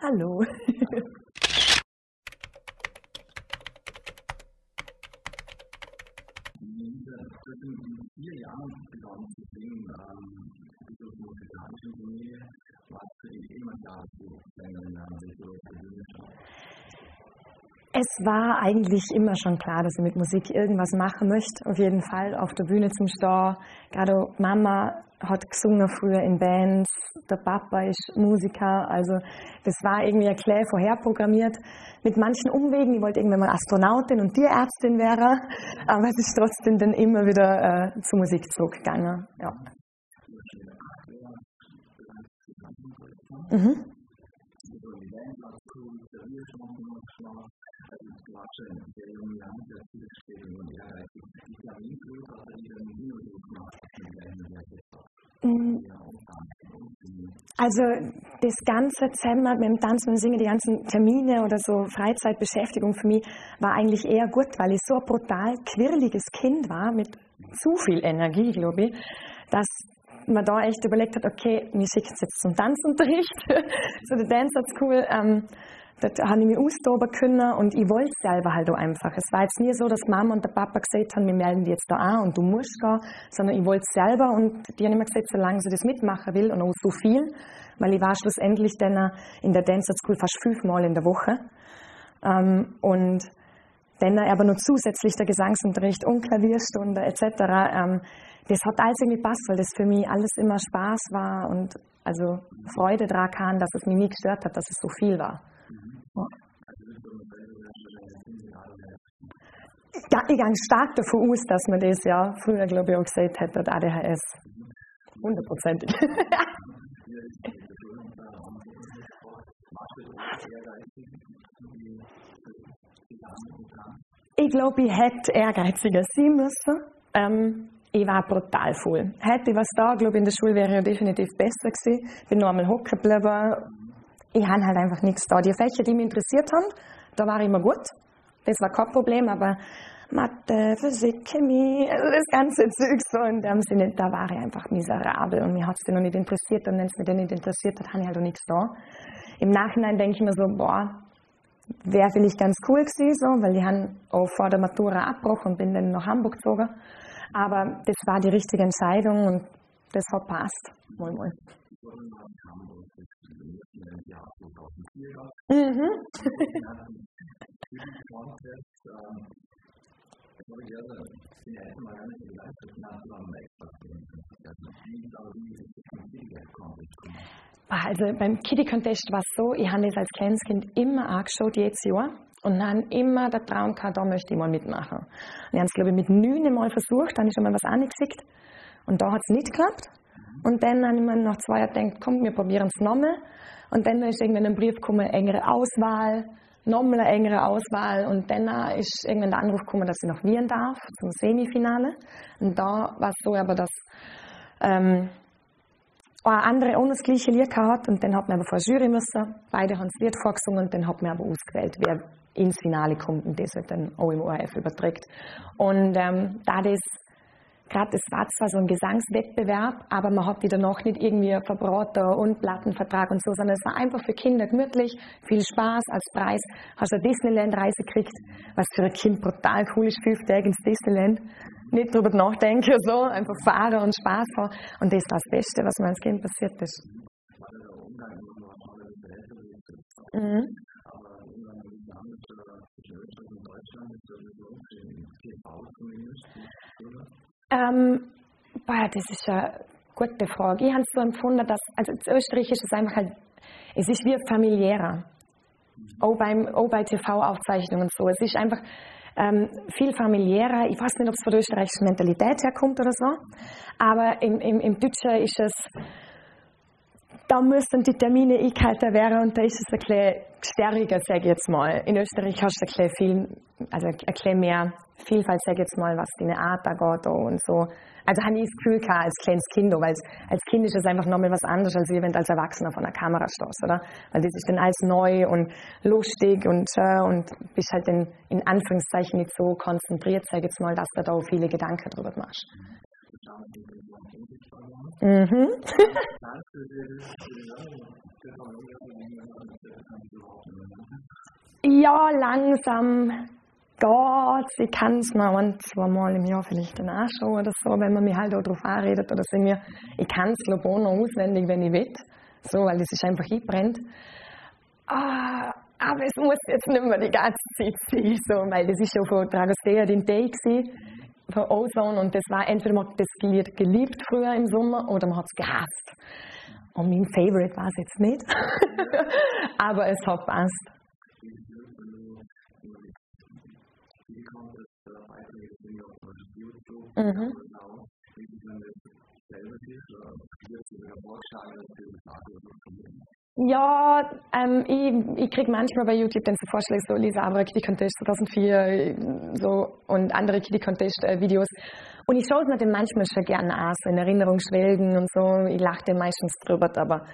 Hallo. zwischen vier Jahren begonnen zu singen, ähm, diese musikalische Linie, was für die immer da zu singen, wie so es war eigentlich immer schon klar, dass ich mit Musik irgendwas machen möchte. Auf jeden Fall auf der Bühne zum Stau. Gerade Mama hat gesungen früher in Bands, der Papa ist Musiker. Also das war irgendwie ein Klä vorherprogrammiert. Mit manchen Umwegen. Ich wollte irgendwann mal Astronautin und Tierärztin wäre. Aber es ist trotzdem dann immer wieder äh, zur Musik zurückgegangen. Ja. Mhm. Also das ganze Zimmer mit dem Tanzen und Singen, die ganzen Termine oder so Freizeitbeschäftigung für mich war eigentlich eher gut, weil ich so ein brutal quirliges Kind war mit zu viel Energie, glaube ich, dass man da echt überlegt hat, okay, mir schickt es jetzt zum Tanzunterricht, so der Dance School. Ähm, Dort habe ich mich austoben können und ich wollte es selber halt auch einfach. Es war jetzt nie so, dass Mama und der Papa gesagt haben, wir melden dich jetzt da an und du musst gehen, sondern ich wollte es selber und die haben immer gesagt, solange sie das mitmachen will und auch so viel, weil ich war schlussendlich dann in der Dancer School fast fünfmal in der Woche. Ähm, und dann aber noch zusätzlich der Gesangsunterricht und Klavierstunde etc. Ähm, das hat alles irgendwie gepasst, weil das für mich alles immer Spaß war und also Freude daran kam, dass es mich nie gestört hat, dass es so viel war. Ja, ich gehe stark davon aus, dass man das ja früher, glaube ich, auch gesagt hätte, ADHS. Hundertprozentig. ich glaube, ich hätte ehrgeiziger sein müssen. Ähm, ich war brutal voll. Hätte ich was da, glaube ich, in der Schule wäre ich definitiv besser gewesen. Bin noch einmal hocken geblieben, ich habe halt einfach nichts da. Die Fächer, die mich interessiert haben, da war ich immer gut. Das war kein Problem, aber Mathe, Physik, Chemie, also das ganze Zeug so in dem Sinne, da war ich einfach miserabel und mir hat es noch nicht interessiert und wenn es mich dann nicht interessiert hat, habe ich halt auch nichts da. Im Nachhinein denke ich mir so, boah, wäre vielleicht ganz cool gewesen, so, weil ich habe auch vor der Matura abgebrochen und bin dann nach Hamburg gezogen. Aber das war die richtige Entscheidung und das hat passt. Mal, mal. Mhm. Also beim Kitty Contest war es so, ich habe das als kleines Kind immer angeschaut, jedes Jahr. Und dann immer der Traum gehabt, da möchte ich mal mitmachen. Und ich habe es, glaube ich, mit neun Mal versucht, dann ist schon mal was angeschickt. Und da hat es nicht geklappt. Und dann habe ich mir nach zwei Jahren gedacht, komm, wir probieren es nochmal. Und dann ist irgendwann ein Brief gekommen, engere Auswahl, nochmal eine engere Auswahl. Und dann ist irgendwann der Anruf gekommen, dass ich nach Wien darf, zum Semifinale. Und da war es so aber, dass ähm, eine andere auch das gleiche Lied gehabt und dann hat man aber vor Jury müssen. Beide haben das Lied vorgesungen und dann hat man aber ausgewählt, wer ins Finale kommt und das wird dann auch im ORF überträgt. Und ähm, da das gerade das war zwar so ein Gesangswettbewerb, aber man hat die dann noch nicht irgendwie verbraten und Plattenvertrag und so, sondern es war einfach für Kinder gemütlich, viel Spaß als Preis. Hast du eine Disneyland-Reise gekriegt, was für ein Kind brutal cool ist, fünf Tage ins Disneyland. Nicht drüber nachdenken, so, einfach fahren und Spaß haben. Und das war das Beste, was mir als Kind passiert ist. Mhm. Ähm, boah, das ist eine gute Frage. Ich habe es so empfunden, dass, also in Österreich ist es einfach halt, es ist wie familiärer. Auch, beim, auch bei TV-Aufzeichnungen und so. Es ist einfach ähm, viel familiärer. Ich weiß nicht, ob es von der österreichischen Mentalität herkommt oder so. Aber im, im, im Deutschen ist es, da müssen die Termine eingehalten werden und da ist es ein bisschen stärker, sage ich jetzt mal. In Österreich hast du ein bisschen, viel, also ein bisschen mehr Vielfalt, ich jetzt mal, was deine Art angeht und so. Also habe ich das Gefühl gehabt, als kleines Kind, weil als Kind ist es einfach nochmal was anderes, als wenn du als Erwachsener vor einer Kamera stehst, oder? Weil das ist dann alles neu und lustig und schön und bist halt in, in Anführungszeichen nicht so konzentriert, ich jetzt mal, dass du da auch viele Gedanken drüber machst. Mhm. ja, langsam geht's. Ich kann es mir ein, zwei Mal im Jahr vielleicht dann anschauen oder so, wenn man mich halt auch darauf anredet oder so. Ich kann es glaube ich auch noch auswendig, wenn ich will. So, weil es ist einfach eingebrennt. Ah, aber es muss jetzt nicht mehr die ganze Zeit sein, so, weil das ist ja von Dragostea den Day gewesen von Ozone und das war entweder man hat das Lied geliebt früher im Sommer oder man hat es gehasst. Und mein Favorite war es jetzt nicht, aber es hat passt. Mhm. Ja, ähm, ich, ich kriege manchmal bei YouTube dann so Vorschläge, so Lisa Abra Kitty Contest 2004 so, und andere Kitty Contest äh, Videos. Und ich schaue es mir dann manchmal schon gerne an, so in Erinnerung schwelgen und so. Ich lache dann meistens drüber, aber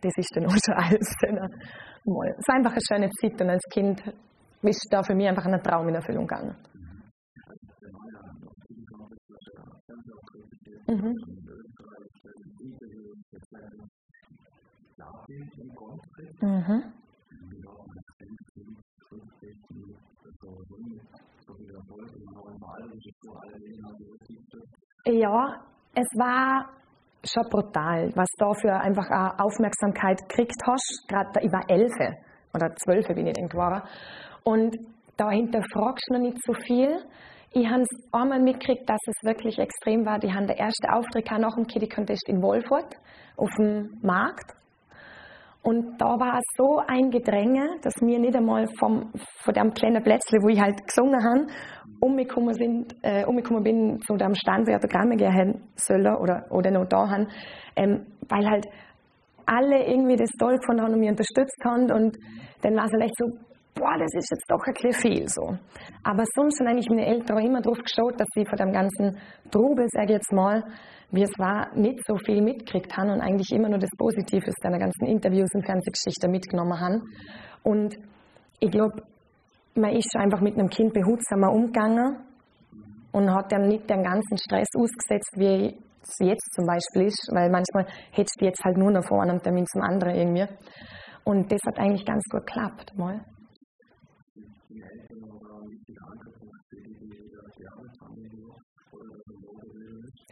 das ist dann auch schon alles. Es war einfach eine schöne Zeit und als Kind ist da für mich einfach ein Traum in Erfüllung gegangen. Mhm. Mhm. Ja, es war schon brutal, was da für einfach Aufmerksamkeit gekriegt hast. Gerade ich war elf oder zwölf bin ich irgendwann. Und da hinterfragst du noch nicht so viel. Ich habe es einmal mitgekriegt, dass es wirklich extrem war. Die haben der erste Auftritt nach dem Kitty Contest in Wolfurt auf dem Markt. Und da war so ein Gedränge, dass wir nicht einmal vom, von dem kleinen Plätzchen, wo ich halt gesungen habe, umgekommen, sind, äh, umgekommen bin zu dem Stand, wo ich Autogramme gehen sollen oder, oder noch da haben, ähm, weil halt alle irgendwie das toll gefunden haben und mich unterstützt haben und dann war es halt echt so, boah, das ist jetzt doch ein bisschen viel so. Aber sonst sind eigentlich meine Eltern auch immer drauf geschaut, dass sie von dem ganzen Trubel, sage ich jetzt mal, wie es war, nicht so viel mitgekriegt haben und eigentlich immer nur das Positive aus deiner ganzen Interviews und Fernsehgeschichte mitgenommen haben. Und ich glaube, man ist schon einfach mit einem Kind behutsamer umgegangen und hat dann nicht den ganzen Stress ausgesetzt, wie es jetzt zum Beispiel ist, weil manchmal hättest du jetzt halt nur noch vor einem Termin zum anderen irgendwie. Und das hat eigentlich ganz gut geklappt. Mal.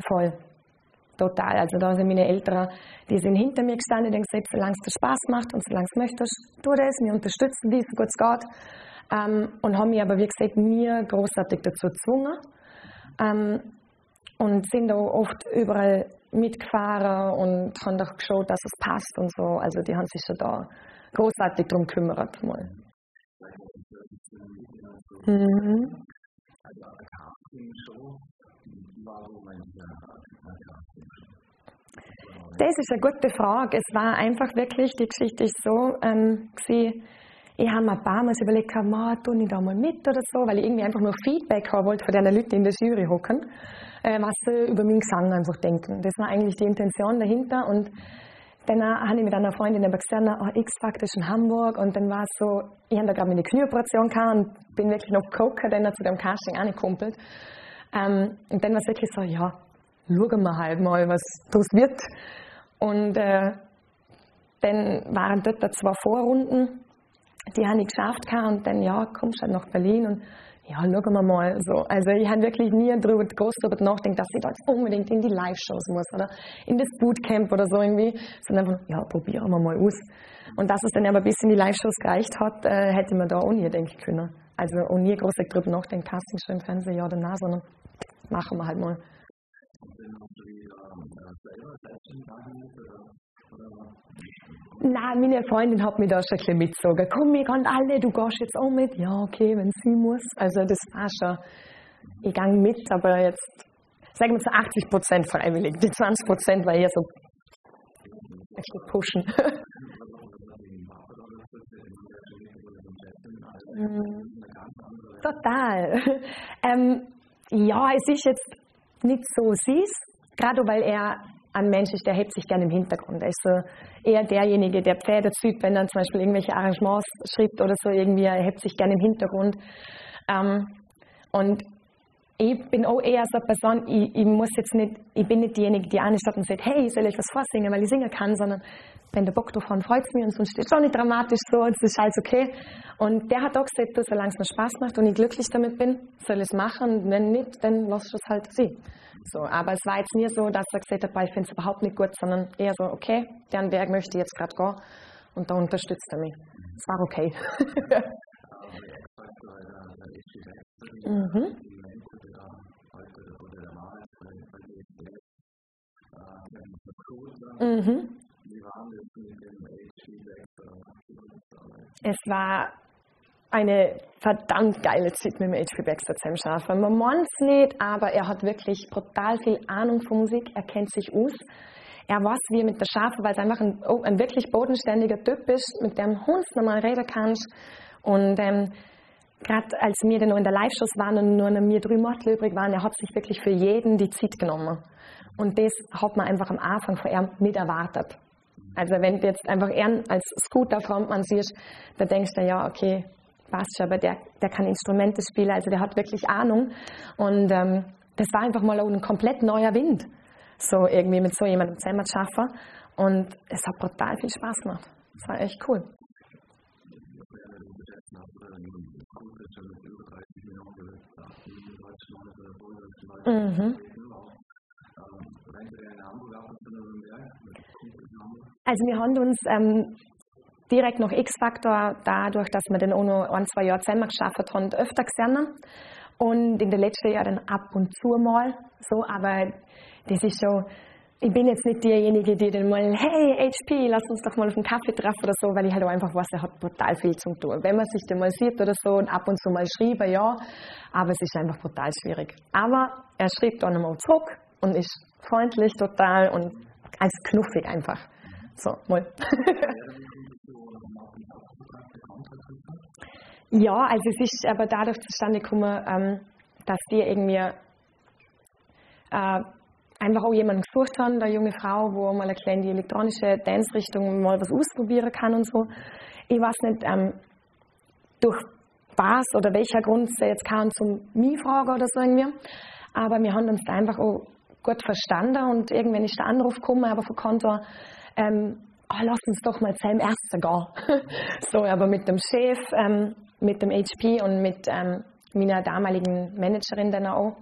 Voll. Total. Also da sind meine Eltern, die sind hinter mir gestanden, die haben gesagt, solange es dir Spaß macht und solange es möchtest, tu das, wir unterstützen dich, so gut es geht. Ähm, und haben mich aber, wie gesagt, nie großartig dazu gezwungen. Ähm, und sind auch oft überall mitgefahren und haben auch geschaut, dass es passt und so. Also die haben sich schon da großartig darum gekümmert. Mal. Mhm. Das ist eine gute Frage. Es war einfach wirklich, die Geschichte ist so, ähm, ich habe mir ein paar Mal überlegt, ma, tu ich da mal mit oder so, weil ich irgendwie einfach nur Feedback haben wollte von den Leuten, die in der Jury hocken, äh, was sie über meinen Gesang einfach denken. Das war eigentlich die Intention dahinter und dann habe ich mit einer Freundin aber gesagt, oh, X-Factor ist in Hamburg und dann war es so, ich habe da gerade meine Knieoperation gehabt und bin wirklich noch Coker dann zu dem Casting angekumpelt. Ähm, und dann war es wirklich so, ja, schauen wir halt mal, was daraus wird. Und äh, dann waren dort zwei Vorrunden, die habe ich geschafft und dann, ja, kommst du halt nach Berlin und ja, schauen wir mal. So. Also ich habe wirklich nie darüber, groß darüber nachgedacht, dass ich da unbedingt in die Live-Shows muss oder in das Bootcamp oder so irgendwie, sondern einfach, ja, probieren wir mal aus. Und dass es dann aber bis in die Live-Shows gereicht hat, äh, hätte man da auch nie denken können. Also auch nie groß darüber nachdenken, Casting schon im Fernsehen, ja oder nein, sondern machen wir halt mal. Nein, meine Freundin hat mich da schon ein bisschen mitgezogen. Komm, wir gehen alle, du gehst jetzt auch mit. Ja, okay, wenn sie muss. Also das war schon, ich gehe mit, aber jetzt, sagen wir zu 80 Prozent freiwillig. Die 20 Prozent war eher so, bisschen pushen. Mhm. Total. Ähm, ja, es ist jetzt nicht so süß, gerade weil er ein Mensch ist, der hebt sich gerne im Hintergrund. Er ist so eher derjenige, der Pferde zieht, wenn er zum Beispiel irgendwelche Arrangements schreibt oder so irgendwie, er hebt sich gerne im Hintergrund. Ähm, und ich bin auch eher so eine Person, ich, ich, muss jetzt nicht, ich bin nicht diejenige, die ansteht und sagt, hey, ich soll euch was vorsingen, weil ich singen kann, sondern wenn der Bock davon freut es mich und sonst steht schon nicht dramatisch so, es ist alles okay. Und der hat auch gesagt, du, solange es mir Spaß macht und ich glücklich damit bin, soll ich es machen und wenn nicht, dann lass ich es halt sie. So, aber es war jetzt nie so, dass er gesagt hat, ich finde es überhaupt nicht gut, sondern eher so, okay, deren Werk möchte ich jetzt gerade gehen und da unterstützt er mich. Es war okay. mhm. Mhm. Es war eine verdammt geile Zeit mit dem HP Baxter zusammen schaffen. Man meint es nicht, aber er hat wirklich brutal viel Ahnung von Musik, er kennt sich aus. Er weiß, wie er mit der Schafe, weil es einfach ein, oh, ein, wirklich bodenständiger Typ ist, mit dem Hund normal reden kannst. Und ähm, gerade als wir dann noch in der Live-Shows waren und nur noch wir drei Model übrig waren, er hat sich wirklich für jeden die Zeit genommen. Und das hat man einfach am Anfang von ihm nicht erwartet. Also wenn du jetzt einfach er als Scooter-Frontmann siehst, da denkst du, ja, okay, passt schon, aber der, der kann Instrumente spielen, also der hat wirklich Ahnung. Und ähm, das war einfach mal ein komplett neuer Wind, so irgendwie mit so jemandem zusammen zu schaffen. Und es hat brutal viel Spaß gemacht. Es war echt cool. Mhm. Also wir haben uns ähm, direkt nach X-Factor, dadurch, dass wir den auch noch ein, zwei Jahre zusammen geschafft haben, öfter gesehen. Und in den letzten Jahren ab und zu mal so, aber das ist schon, ich bin jetzt nicht diejenige, die dann mal, hey HP, lass uns doch mal auf einen Kaffee treffen oder so, weil ich halt auch einfach weiß, er hat brutal viel zu tun. Wenn man sich dann mal sieht oder so und ab und zu mal schreiben, ja, aber es ist einfach brutal schwierig. Aber er schreibt dann nochmal zurück und ist freundlich total und als knuffig einfach. So, mal. ja, also es ist aber dadurch zustande gekommen, ähm, dass die irgendwie äh, einfach auch jemanden gesucht haben, eine junge Frau, wo mal eine kleine elektronische Dance-Richtung mal was ausprobieren kann und so. Ich weiß nicht, ähm, durch was oder welcher Grund sie jetzt kamen zum mich fragen oder so irgendwie. Aber wir haben uns da einfach auch gut verstanden und irgendwann ist der Anruf gekommen, aber von Konto, ähm, oh, lass uns doch mal zum Ersten gehen. so, aber mit dem Chef, ähm, mit dem HP und mit ähm, meiner damaligen Managerin dann auch.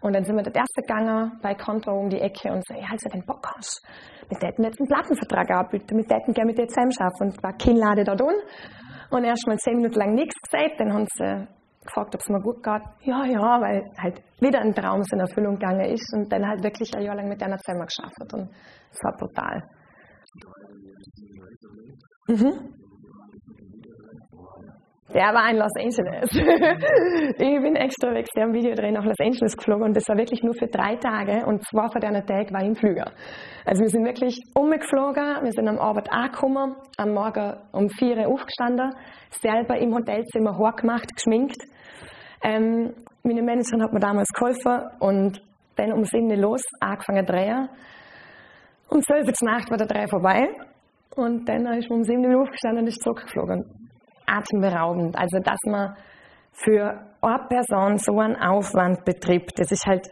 Und dann sind wir das erste gegangen bei Konto um die Ecke und so, ja, also wenn Bock hast, mit denen jetzt einen Plattenvertrag abbieten, mit denen gerne mit dir zusammen schaffen. Und war kein Lade da drin. Und erst mal zehn Minuten lang nichts gesagt, dann haben sie gefragt, ob es mir gut geht. Ja, ja, weil halt wieder ein Traum in Erfüllung gegangen ist und dann halt wirklich ein Jahr lang mit einer zusammen geschafft. Und es war brutal. Mhm. Der war in Los Angeles. ich bin extra weg am Videodreh nach Los Angeles geflogen und das war wirklich nur für drei Tage und zwei von diesen Tagen war ich im Flüger. Also wir sind wirklich umgeflogen, wir sind am Abend angekommen, am Morgen um vier Uhr aufgestanden, selber im Hotelzimmer hochgemacht, geschminkt. Ähm, meine Managerin hat mir damals geholfen und dann um sieben Uhr los, angefangen zu drehen. Um zwölf Uhr Nacht war der Dreh vorbei und dann ist man um sieben Uhr aufgestanden und ist zurückgeflogen. Atemberaubend. Also, dass man für eine Person so einen Aufwand betrieb, das ist halt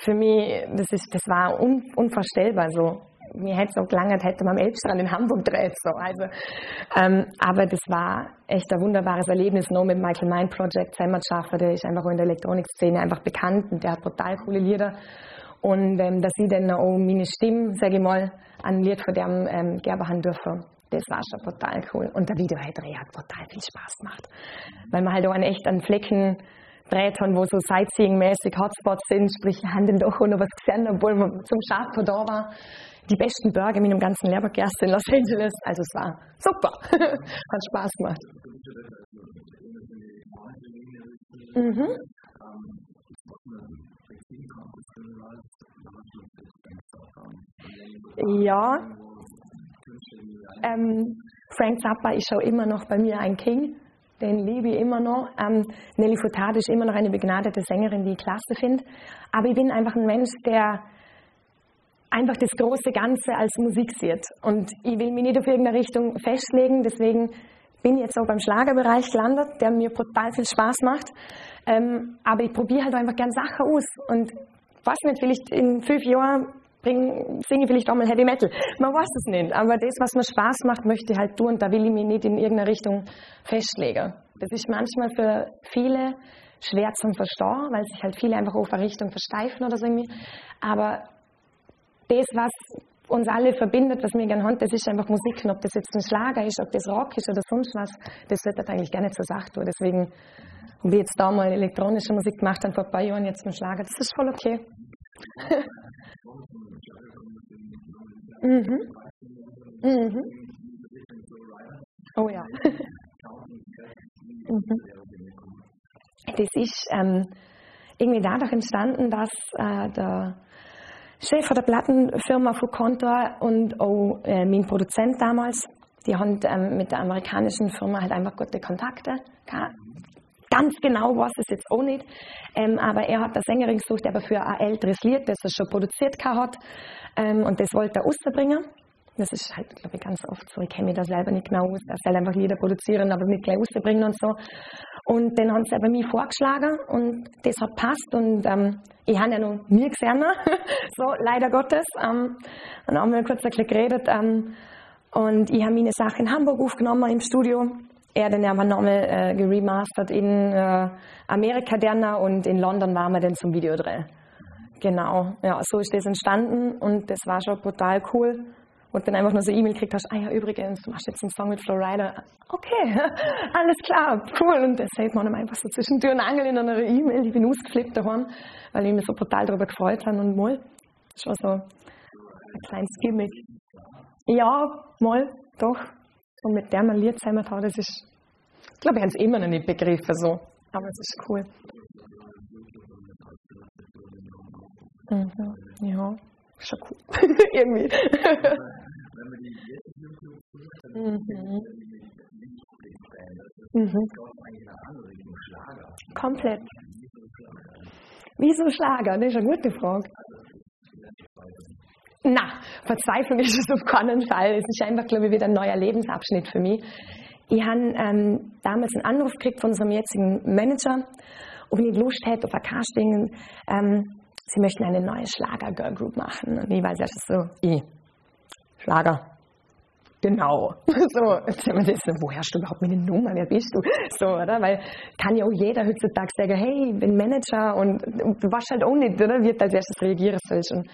für mich, das, ist, das war un, unvorstellbar so. Mir hätte es noch gelangt, hätte man am Elbstrand in Hamburg dreht. So. Also, ähm, aber das war echt ein wunderbares Erlebnis, noch mit Michael Mind Project zusammen zu schaffen. Der ist einfach auch in der Elektronikszene einfach bekannt und der hat total coole Lieder. Und ähm, dass ich dann auch meine Stimme, sage ich mal, an Lied von dem ähm, Gerber haben dürfen, das war schon total cool. Und der Videodreh hat total viel Spaß gemacht. Weil man halt auch an echt an Flecken dreht haben, wo so Sightseeing-mäßig Hotspots sind, sprich, wir haben dann doch auch noch was gesehen, obwohl wir zum Schaffen da war. Die besten Burger mit dem ganzen Lebergerste in Los Angeles. Also es war super. hat Spaß gemacht. Mhm. Ja, Ähm, Frank Zappa ist auch immer noch bei mir ein King. Den liebe ich immer noch. Ähm, Nelly Furtado ist immer noch eine begnadete Sängerin, die ich klasse finde. Aber ich bin einfach ein Mensch, der einfach das große Ganze als Musik sieht. Und ich will mich nicht auf irgendeine Richtung festlegen, deswegen bin ich jetzt auch beim Schlagerbereich gelandet, der mir brutal viel Spaß macht. Ähm, aber ich probiere halt einfach gern Sachen aus. Und weiß nicht, vielleicht in fünf Jahren bring, singe ich vielleicht auch mal Heavy Metal. Man weiß es nicht. Aber das, was mir Spaß macht, möchte ich halt tun. Und da will ich mich nicht in irgendeine Richtung festlegen. Das ist manchmal für viele schwer zum Verstehen, weil sich halt viele einfach auf eine Richtung versteifen oder so irgendwie. Aber das, was uns alle verbindet, was wir gerne haben, das ist einfach Musik. Und ob das jetzt ein Schlager ist, ob das Rock ist oder sonst was, das wird halt eigentlich nicht zur Sache tun. Deswegen, und wie jetzt da mal elektronische Musik gemacht haben vor ein paar Jahren, jetzt mit Schlager, das ist voll okay. mhm. Mhm. Oh ja. mhm. Das ist ähm, irgendwie dadurch entstanden, dass äh, der Chef der Plattenfirma von Contour und auch äh, mein Produzent damals, die haben ähm, mit der amerikanischen Firma halt einfach gute Kontakte gehabt. Ganz genau weiß es jetzt auch nicht, ähm, aber er hat eine Sängerin gesucht, die aber für ein älteres Lied, das er schon produziert hat, ähm, und das wollte er rausbringen. Das ist halt, glaube ich, ganz oft so. Ich kenne mich da selber nicht genau aus. Er soll einfach Lieder produzieren, aber nicht gleich rausbringen und so. Und den haben sie bei mir vorgeschlagen und das hat passt und ähm, ich habe ja noch nie gesehen, so leider Gottes. Ähm, dann haben wir kurz ein bisschen geredet ähm, und ich habe meine Sache in Hamburg aufgenommen im Studio. Er dann aber nochmal äh, geremastert in äh, Amerika dann und in London waren wir dann zum Videodreh. Genau, ja, so ist das entstanden und das war schon brutal cool und dann einfach nur so E-Mail kriegt hast, ah ja, übrigens, du machst jetzt einen Song mit Flowrider. Okay, alles klar, cool. Und das sieht man einfach so zwischen Tür und Angel in einer E-Mail. Ich bin ausgeflippt daheim, weil ich mich so brutal darüber gefreut habe und mal. War so ein kleines Gimmick. Ja, mal, doch. Und mit der man Lied zusammen das ist, ich glaube, ich habe es immer noch nicht begriffen, so. Aber es ist cool. Mhm, ja, schon cool. Irgendwie. wenn man die jetzt YouTube mhm. Mhm. Schlager. Komplett. Wieso Schlager? Das ist eine gute Frage. Na, Verzweiflung ist es auf keinen Fall. Es ist einfach, glaube ich, wieder ein neuer Lebensabschnitt für mich. Ich habe ähm, damals einen Anruf gekriegt von unserem jetzigen Manager, ob ich nicht Lust hätte auf ein Casting. Ähm, sie möchten eine neue Schlager-Girl Group machen. Und ich weiß erst so, ich, Schlager. Genau. So, jetzt haben wir das, woher hast du überhaupt meine Nummer? Wer bist du? So, oder? Weil kann ja auch jeder heutzutage sagen, hey, ich bin Manager und du weißt halt auch nicht, oder? Wie du als erstes reagieren sollst. Und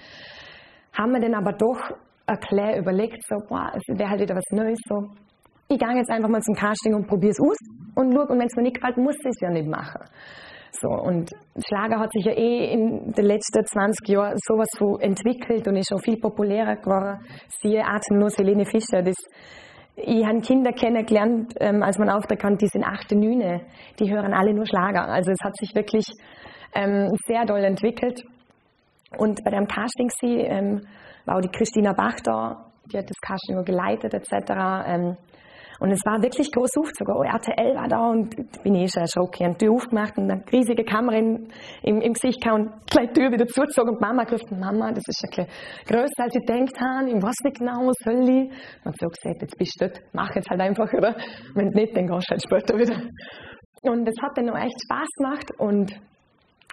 haben wir dann aber doch ein überlegt, so, boah, es wäre halt wieder was Neues, so. Ich gehe jetzt einfach mal zum Casting und probiere es aus und schau, und wenn es mir nicht gefällt, muss ich es ja nicht machen. So, und Schlager hat sich ja eh in den letzten 20 Jahren sowas so entwickelt und ist auch viel populärer geworden. Siehe atemlos Helene Fischer. Das, ich habe Kinder kennengelernt, ähm, als man auftreten die sind achte, neune, die hören alle nur Schlager. Also es hat sich wirklich ähm, sehr doll entwickelt. Und bei dem Casting ähm, war auch die Christina Bach da, die hat das Casting geleitet etc. Ähm, und es war wirklich groß auf, sogar RTL war da und bin ich schon erschrocken. Ich habe die Tür aufgemacht und eine riesige Kamera im, im, Gesicht gehabt und gleich die Tür wieder zugezogen und Mama griff, Mama, das ist ein bisschen größer als ich gedacht habe, ich weiß nicht genau, was soll ich? Und hat so gesagt, jetzt bist du dort, mach jetzt halt einfach, oder? Wenn nicht, dann gehst du halt später wieder. Und es hat dann noch echt Spaß gemacht und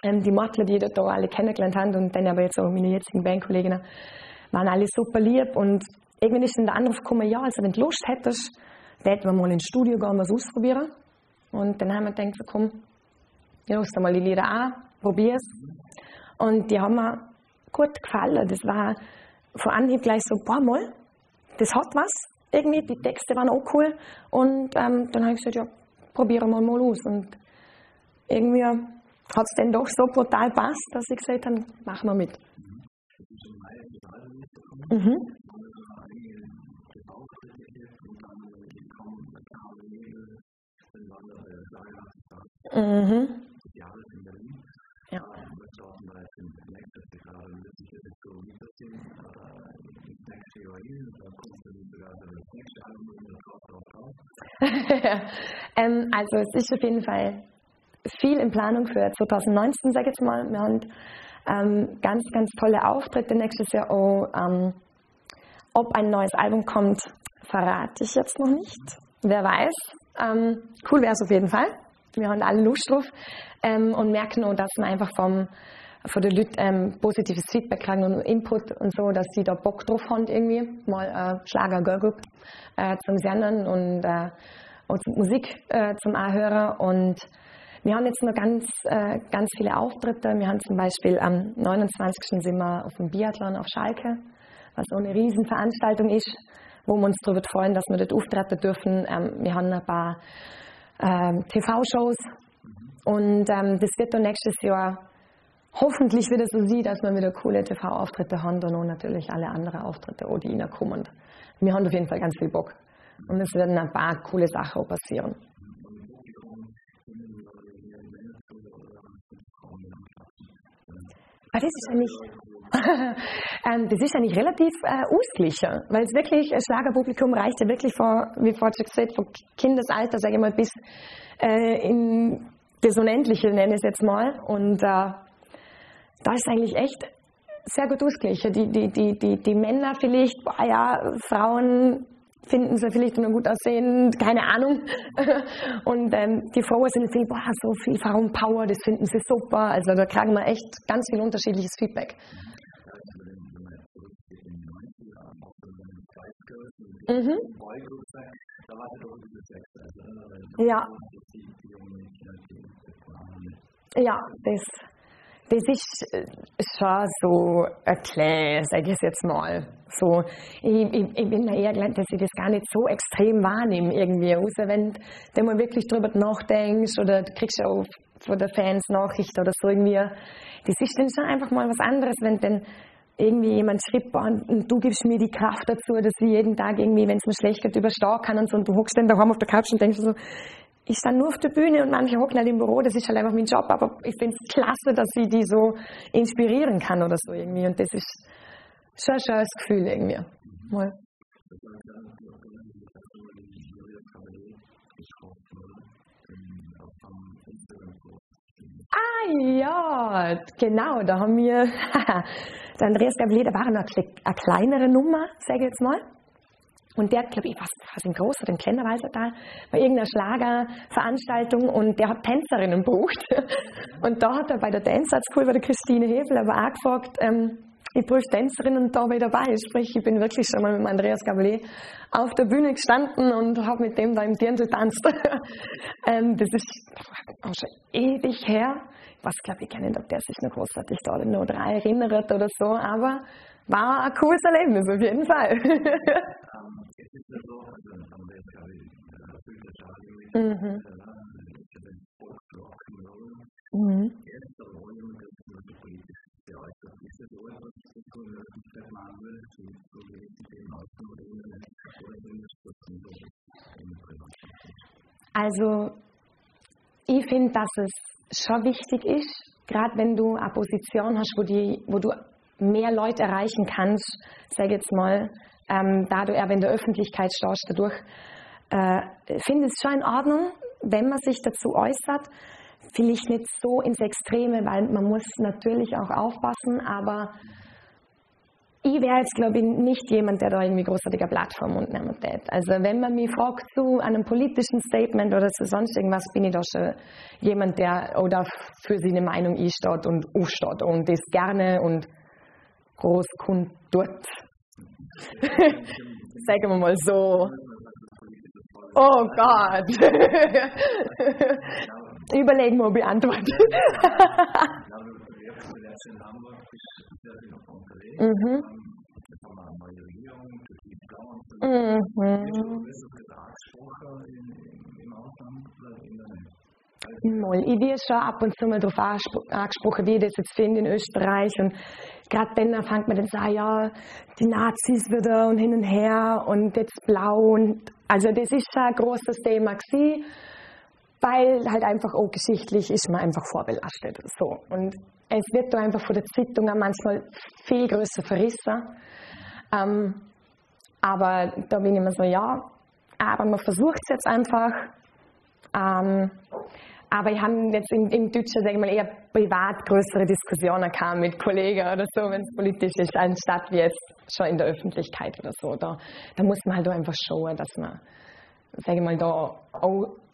ähm, die Mottler, die dort alle kennengelernt haben und dann aber jetzt auch meine jetzigen Bandkolleginnen, waren alle super lieb und irgendwann ist dann der Anruf gekommen, ja, also wenn du Lust hättest, dort wir mal ins Studio gehen, was ausprobieren. Und dann haben wir gedacht, komm, ich lasse mal die Lieder an, probier's. Und die haben mir gut gefallen. Das war von Anhieb gleich so, boah, mal, das hat was. Irgendwie, die Texte waren auch cool. Und ähm, dann habe ich gesagt, ja, probieren wir mal aus. Und irgendwie hat es dann doch so brutal passt, dass ich gesagt habe, machen wir mit. Mhm. Nächstes ähm, also es ist auf jeden Fall viel in Planung für 2019, sage ich jetzt mal. Wir haben ähm, ganz, ganz tolle Auftritte nächstes Jahr auch. Ähm, ob ein neues Album kommt, verrate ich jetzt noch nicht. Wer weiß. Ähm, cool wäre es auf jeden Fall. Wir haben alle Lust drauf ähm, und merken auch, dass wir einfach vom, von den Leuten ähm, positives Feedback kriegen und Input und so, dass sie da Bock drauf haben, irgendwie mal äh, Schlager Girl äh, zum Senden und, äh, und Musik äh, zum Anhören. Und wir haben jetzt noch ganz, äh, ganz viele Auftritte. Wir haben zum Beispiel am 29. sind wir auf dem Biathlon auf Schalke, was so eine Riesenveranstaltung ist wo wir uns darüber freuen, dass wir dort auftreten dürfen. Ähm, wir haben ein paar ähm, TV-Shows und ähm, das wird dann nächstes Jahr hoffentlich wieder so sein, dass wir wieder coole TV-Auftritte haben und auch natürlich alle anderen Auftritte, die reinkommen. Wir haben auf jeden Fall ganz viel Bock und es werden ein paar coole Sachen passieren. Aber das ist ja nicht das ist eigentlich relativ äh, ausgeglichen, weil es wirklich, ein Schlagerpublikum reicht ja wirklich vor, wie schon gesagt, von Kindesalter, sage ich mal, bis äh, in das Unendliche, nenne ich es jetzt mal. Und äh, da ist eigentlich echt sehr gut ausgeglichen. Die, die, die, die, die Männer vielleicht, boah, ja, Frauen finden sie vielleicht nur gut aussehen, keine Ahnung. Und ähm, die Frauen sind natürlich, boah, so viel Frauenpower, das finden sie super. Also da kriegen wir echt ganz viel unterschiedliches Feedback. Mhm. Ja. Ja, das, das ist äh, schon so erklärt, sage ich jetzt mal. So, ich, ich, ich bin da eher gelernt, dass ich das gar nicht so extrem wahrnehme irgendwie, außer wenn du mal wirklich drüber nachdenkst oder du kriegst auch von den Fans Nachrichten oder so irgendwie. Das ist dann schon einfach mal was anderes, wenn dann irgendwie jemand schreibt, und du gibst mir die Kraft dazu, dass ich jeden Tag irgendwie, wenn es mir schlecht geht, überstehen kann und so. Und du hockst dann daheim auf der Couch und denkst so, ich stand nur auf der Bühne und manche hocken halt im Büro, das ist halt einfach mein Job, aber ich finde es klasse, dass ich die so inspirieren kann oder so irgendwie. Und das ist schon ein schönes Gefühl irgendwie. Mal. Ah ja, genau, da haben wir Der Andreas Gabriel, der war noch eine kleinere Nummer, sage ich jetzt mal. Und der hat, glaube ich, was, was in Groß- oder in kleiner Walsertal, bei irgendeiner Schlagerveranstaltung und der hat Tänzerinnen bucht. Und da hat er bei der Dance School, bei der Christine Hefel, aber auch gefragt, ähm, ich prüfe Tänzerin und da war ich dabei. Sprich, ich bin wirklich schon mal mit Andreas Gabriel auf der Bühne gestanden und habe mit dem da im Dirndl getanzt. ähm, das ist auch schon ewig her was glaube ich gar nicht, ob der sich noch großartig da noch dran erinnert oder so, aber war ein cooles Erlebnis auf jeden Fall. mhm. Mhm. Also, ich finde, dass es schon wichtig ist, gerade wenn du eine Position hast, wo, die, wo du mehr Leute erreichen kannst, sage jetzt mal, ähm, da du eher in der Öffentlichkeit stehst, dadurch, äh, finde es schon in Ordnung, wenn man sich dazu äußert. Vielleicht nicht so ins Extreme, weil man muss natürlich auch aufpassen, aber ich wäre jetzt, glaube ich, nicht jemand, der da irgendwie großartiger Blatt vom Mund nehmen würde. Also wenn man mich fragt zu einem politischen Statement oder zu sonst irgendwas, bin ich da schon jemand, der oder für seine Meinung einsteht und aufsteht und das gerne und groß kundtut. Sagen wir mal so. Oh Gott. Überlegen wir, ob ich antworte. Mhm. Mhm. Mal. Ich werde schon ab und zu mal darauf angesprochen, wie ich das jetzt finde in Österreich. Und gerade dann fängt man dann so, an, ja, die Nazis wieder und hin und her und jetzt blau. Und, also das ist schon ein großes Thema gewesen, weil halt einfach auch geschichtlich ist man einfach vorbelastet. So. Und es wird da einfach von der Zeitung manchmal viel größer verrissen. Ähm, Aber da bin ich immer so, ja, aber man versucht es jetzt einfach. Ähm, aber ich habe jetzt im, im Deutschen, sage ich mal, eher privat größere Diskussionen gehabt mit Kollegen oder so, wenn es politisch ist, anstatt wie jetzt schon in der Öffentlichkeit oder so. Da, da muss man halt einfach schauen, dass man, sage ich mal, da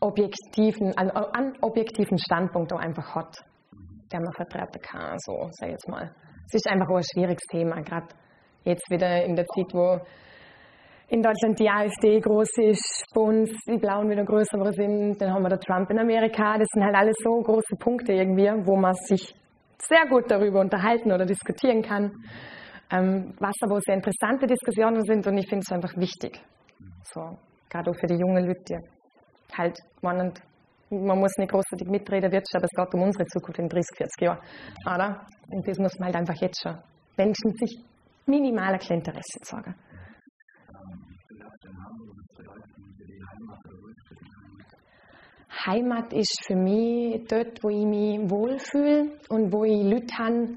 objektiven, einen, einen objektiven Standpunkt auch einfach hat, der man vertreten kann, so, sage ich jetzt mal. Es ist einfach auch ein schwieriges Thema, gerade jetzt wieder in der Zeit, wo in Deutschland die AfD groß ist, bei uns die Blauen wieder größer sind, dann haben wir der Trump in Amerika. Das sind halt alles so große Punkte irgendwie, wo man sich sehr gut darüber unterhalten oder diskutieren kann, ähm, was aber sehr interessante Diskussionen sind und ich finde es einfach wichtig. So, gerade auch für die jungen Leute, halt meinen, man muss nicht großartig mitreden, wird schon, aber es geht um unsere Zukunft in 30, 40 Jahren. Oder? Und das muss man halt einfach jetzt schon Menschen sich minimaler Interesse sagen. Heimat ist für mich dort, wo ich mich wohlfühle und wo ich Leute habe,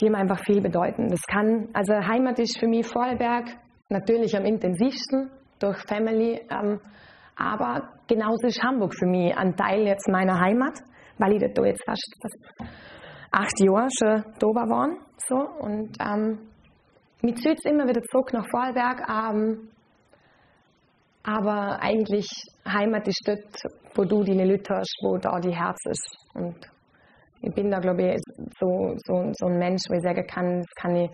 die mir einfach viel bedeuten. Das kann, also Heimat ist für mich Vorarlberg natürlich am intensivsten durch Family, ähm, aber genauso ist Hamburg für mich ein Teil jetzt meiner Heimat, weil ich da jetzt fast, acht Jahre schon da war. So, und ähm, mich zieht immer wieder zurück nach Vorarlberg. Ähm, aber eigentlich Heimat ist dort, wo du deine Leute hast, wo da die Herz ist. Und ich bin da, glaube ich, so, so, so ein Mensch, wo ich sagen kann, das kann ich,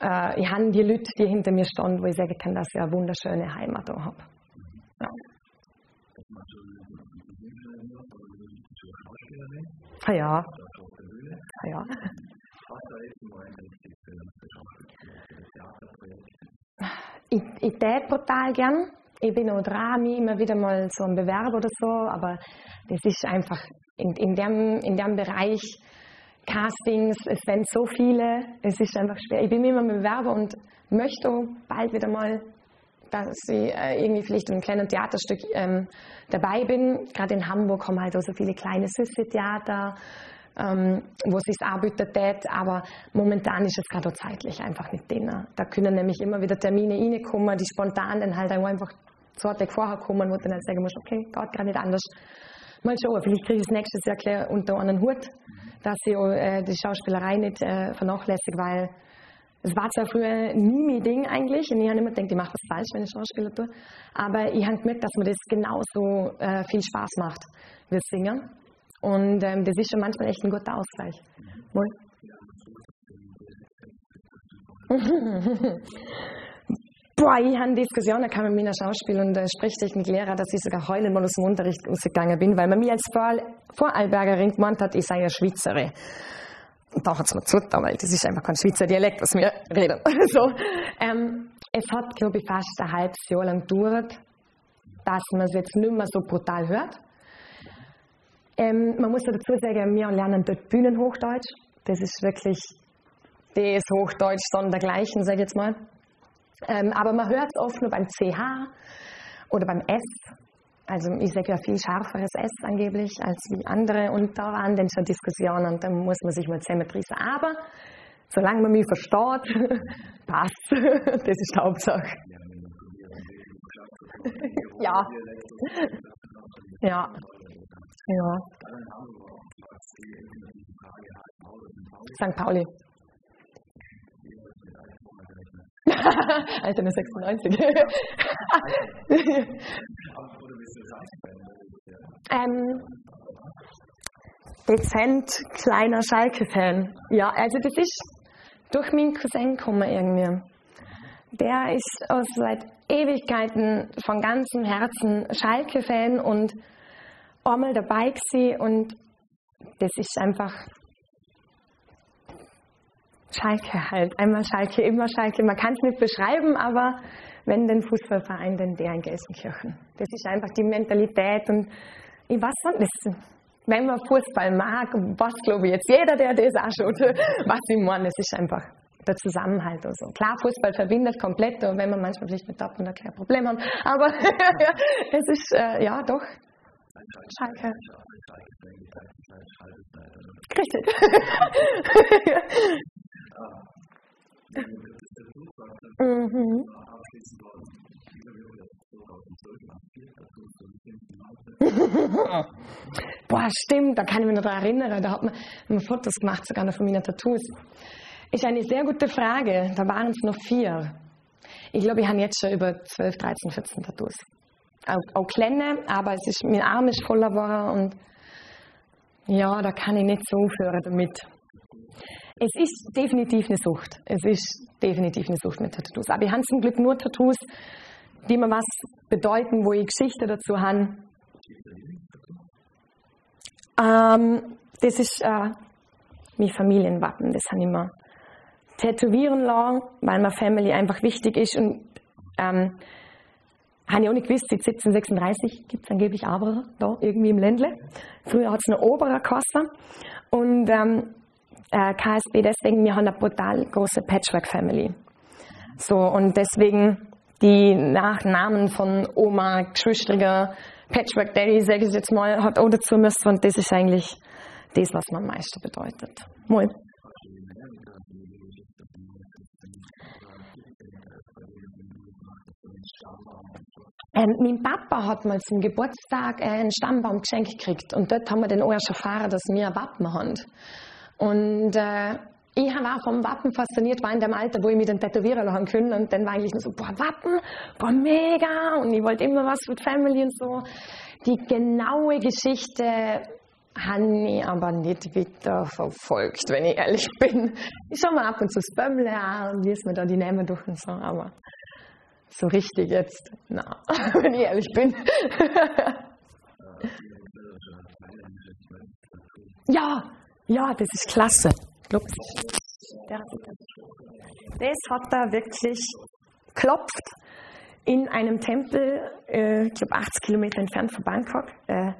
äh, ich habe die Leute, die hinter mir stehen, wo ich sagen kann, dass ich eine wunderschöne Heimat da habe. Ja. Ah ja. Ah ja. Ich, ich täte brutal gern. Ich bin auch dran, mich immer wieder mal so ein Bewerb oder so, aber das ist einfach in, in, dem, in dem Bereich Castings, es sind so viele, es ist einfach schwer. Ich bin immer ein Bewerber und möchte bald wieder mal, dass ich äh, irgendwie vielleicht in einem kleinen Theaterstück ähm, dabei bin. Gerade in Hamburg haben halt auch so viele kleine süße Theater ähm, wo es sich anbietet, aber momentan ist es gerade zeitlich einfach nicht drin. Da können nämlich immer wieder Termine reinkommen, die spontan dann halt einfach zwei Tage vorher kommen, wo dann halt sagen musst, okay, geht gerade nicht anders. Mal schauen, vielleicht kriege ich es nächstes Jahr gleich unter einen Hut, dass ich auch, äh, die Schauspielerei nicht äh, vernachlässige, weil es war zwar früher nie mein Ding eigentlich und ich habe immer gedacht, ich mache was falsch, wenn ich Schauspieler tue, aber ich habe gemerkt, dass mir das genauso äh, viel Spaß macht wie Singen. Und ähm, das ist schon manchmal echt ein guter Ausgleich. Wohl? Boah, ich hatte Diskussionen da kam mit meiner Schauspiel- und äh, Sprechtechniklehrer, dass ich sogar heulen mal aus dem Unterricht rausgegangen bin, weil man mir als Vorarlbergerin gemeint hat, ich sei ja Schweizerin. Und da hat es mir zugetan, weil das ist einfach kein Schweizer Dialekt, was wir reden. so, ähm, es hat, glaube ich, fast ein halbes Jahr lang gedauert, dass man es jetzt nicht mehr so brutal hört. Ähm, man muss dazu sagen, wir lernen dort Bühnenhochdeutsch. Das ist wirklich das Hochdeutsch sondergleichen, sage ich jetzt mal. Ähm, aber man hört es oft nur beim CH oder beim S. Also ich sage ja viel scharferes S angeblich als wie andere und da waren dann schon Diskussionen und da muss man sich mal zusammentrissen. Aber solange man mich versteht, passt. Das ist die Hauptsache. ja. Ja. Ja. St. Pauli. Alter, nur 96. ähm, dezent kleiner Schalke-Fan. Ja, also das ist durch meinen Cousin gekommen irgendwie. Der ist aus seit Ewigkeiten von ganzem Herzen Schalke-Fan und einmal dabei gewesen und das ist einfach Schalke halt. Einmal Schalke, immer Schalke. Man kann es nicht beschreiben, aber wenn den Fußballverein, dann der in Gelsenkirchen. Das ist einfach die Mentalität und ich weiß nicht, wenn man Fußball mag, was glaube ich jetzt jeder, der das anschaut, was ich meine, es ist einfach der Zusammenhalt und so. Klar, Fußball verbindet komplett, und wenn man manchmal vielleicht mit Dortmund ein kleines Problem haben, aber es ist, äh, ja, doch, Schalke. Richtig. Mhm. Boah, stimmt, da kann ich mich noch daran erinnern. Da hat man, man Fotos gemacht, sogar noch von meinen Tattoos. Ist eine sehr gute Frage. Da waren es noch vier. Ich glaube, ich habe jetzt schon über 12, 13, 14 Tattoos. Auch, auch kleine, aber es ist, mein Arm ist voller geworden und ja, da kann ich nicht so aufhören damit. Es ist definitiv eine Sucht. Es ist definitiv eine Sucht mit Tattoos. Aber ich habe zum Glück nur Tattoos, die mir was bedeuten, wo ich Geschichte dazu habe. Ähm, das ist äh, mein Familienwappen, das habe ich mir tätowieren lassen, weil mir Family einfach wichtig ist und ähm, habe ich auch nicht gewusst, seit 1736 gibt es angeblich aber da irgendwie im Ländle. Früher hat es eine Oberer Kasse und ähm, äh, KSB deswegen, wir haben eine brutal große Patchwork-Family. So, und deswegen die Nachnamen von Oma, Geschwistriger, Patchwork Daddy, sage ich jetzt mal, hat auch dazu müssen und das ist eigentlich das, was mir am meisten bedeutet. Mal. Ähm, mein Papa hat mal zum Geburtstag einen Stammbaum geschenkt gekriegt und dort haben wir dann auch erfahren, dass wir ein Wappen haben. Und äh, ich war vom Wappen fasziniert, war in dem Alter, wo ich mich dann tätowieren haben können und dann war eigentlich nur so, boah, Wappen, boah, mega und ich wollte immer was mit Family und so. Die genaue Geschichte habe ich aber nicht wieder verfolgt, wenn ich ehrlich bin. Ich schaue mal ab und zu Bömmle an und lese mir da die Namen durch und so, aber so richtig jetzt, na, wenn ich ehrlich bin. ja, ja, das ist klasse. Das hat er wirklich klopft in einem Tempel, äh, ich glaube 80 Kilometer entfernt von Bangkok. Äh,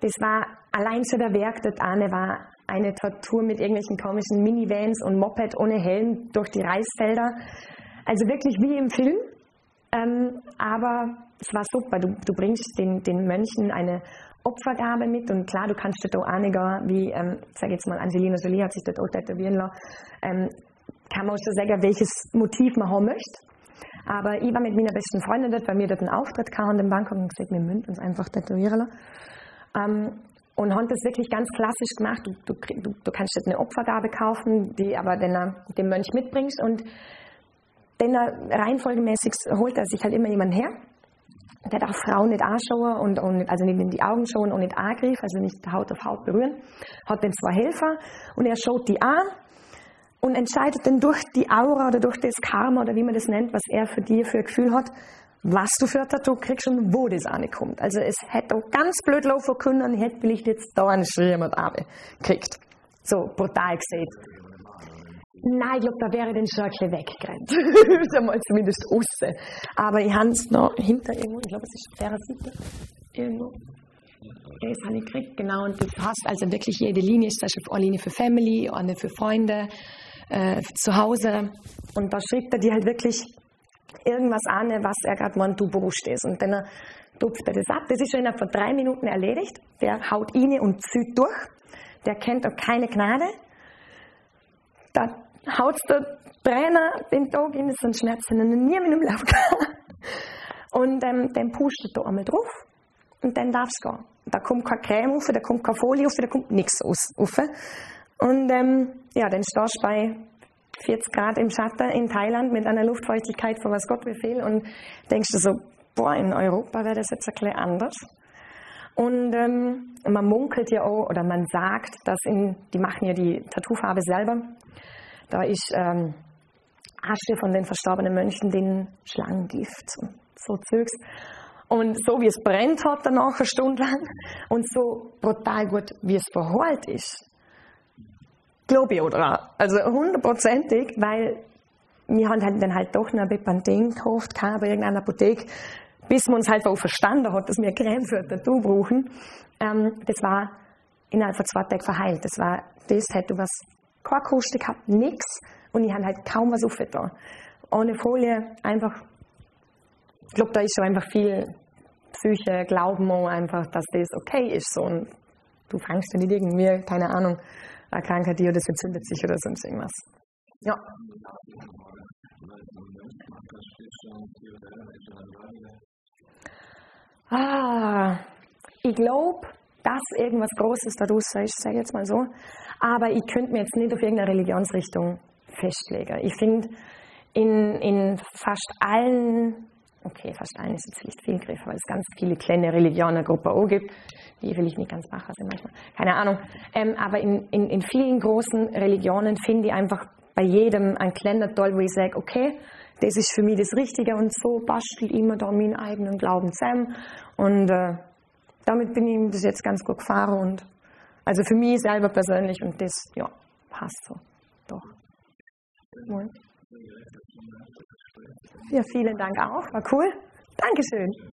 das war allein schon der Werk dort eine war eine Tortur mit irgendwelchen komischen Minivans und Moped ohne Helm durch die Reisfelder. Also wirklich wie im Film. Ähm, aber es war super. Du, du bringst den, den Mönchen eine Opfergabe mit und klar, du kannst dort auch einiger, wie, ähm, sag jetzt mal, Angelina Jolie hat sich dort auch tätowieren lassen, ähm, kann man auch so sagen, welches Motiv man haben möchte. Aber ich war mit meiner besten Freundin dort, weil wir dort einen Auftritt hatten in Bangkok und gesagt, wir müssen uns einfach tätowieren lassen. Ähm, und haben das wirklich ganz klassisch gemacht. Du, du, du kannst dort eine Opfergabe kaufen, die aber den, dem Mönch mitbringst und dann reihenfolgemäßig holt er sich halt immer jemanden her der darf Frauen nicht anschauen und, und also nicht in die Augen schauen und nicht angreifen, also nicht Haut auf Haut berühren. Hat dann zwei Helfer und er schaut die an und entscheidet dann durch die Aura oder durch das Karma oder wie man das nennt, was er für dir für ein Gefühl hat, was du für ein Tattoo kriegst und wo das ankommt. Also es hätte auch ganz blöd laufen können, hätte vielleicht jetzt da einen Schritt mit gekriegt. So brutal gesehen. Nein, ich glaube, da wäre den schon ein bisschen weggerannt. mal zumindest außen. Aber ich habe es noch hinter irgendwo, ich glaube, es ist der Seite irgendwo. Das habe ich gekriegt, genau. Und du hast also wirklich jede Linie, ist das eine Linie für Family, eine für Freunde, äh, zu Hause. Und da schreibt er dir halt wirklich irgendwas an, was er gerade meint, du brust ist. Und dann tupft er das ab. Das ist schon innerhalb von drei Minuten erledigt. Der haut ihn und zieht durch. Der kennt auch keine Gnade. Da haut der Trainer den Tag in so einen Schmerz, den er nie mit dem Lauf Und ähm, dann pustet du einmal drauf und dann darfst du gehen. Da kommt keine Creme rauf, da kommt keine Folie rauf, da kommt nichts rauf. Und ähm, ja, dann stehst du bei 40 Grad im Schatten in Thailand mit einer Luftfeuchtigkeit von was Gott wie viel und denkst du so, boah, in Europa wäre das jetzt ein bisschen anders. Und ähm, man munkelt ja auch, oder man sagt, dass in, die machen ja die Tattoofarbe selber, da ist ähm, Asche von den verstorbenen Mönchen, den Schlangengift und so Zeugs. Und so wie es brennt hat danach eine Stunde lang und so brutal gut, wie es verholt ist, glaube ich oder Also hundertprozentig, weil wir haben halt dann halt doch noch ein Bepanthen gekauft bei irgendeiner Apotheke, bis man uns halt auch verstanden hat, dass wir Creme für Tattoo brauchen. Ähm, das war innerhalb von zwei Tagen verheilt. Das war, das hätte was keine Kruste gehabt, nichts. Und ich habe halt kaum was aufgetan. Ohne Folie einfach, ich glaube, da ist schon einfach viel Psyche, Glauben auch einfach, dass das okay ist. So. Und du fängst ja nicht irgendwie, keine Ahnung, eine Krankheit, die oder das entzündet sich oder sonst irgendwas. Ja. Ah, ich glaube, dass irgendwas Großes da draußen ist, sage ich jetzt mal so. Aber ich könnte mir jetzt nicht auf irgendeine Religionsrichtung festlegen. Ich finde, in, in fast allen, okay, fast allen ist jetzt vielleicht viel Griff, weil es ganz viele kleine Religionengruppen auch gibt, die will ich nicht ganz machen sind manchmal, keine Ahnung. Ähm, aber in, in, in vielen großen Religionen finde ich einfach bei jedem ein kleiner Toll, wo ich sage, okay, das ist für mich das Richtige und so bastelt immer da meinen eigenen Glauben zusammen. Und äh, damit bin ich bis jetzt ganz gut gefahren und also für mich selber persönlich und das, ja, passt so. Doch. Ja, vielen Dank auch. War cool. Dankeschön.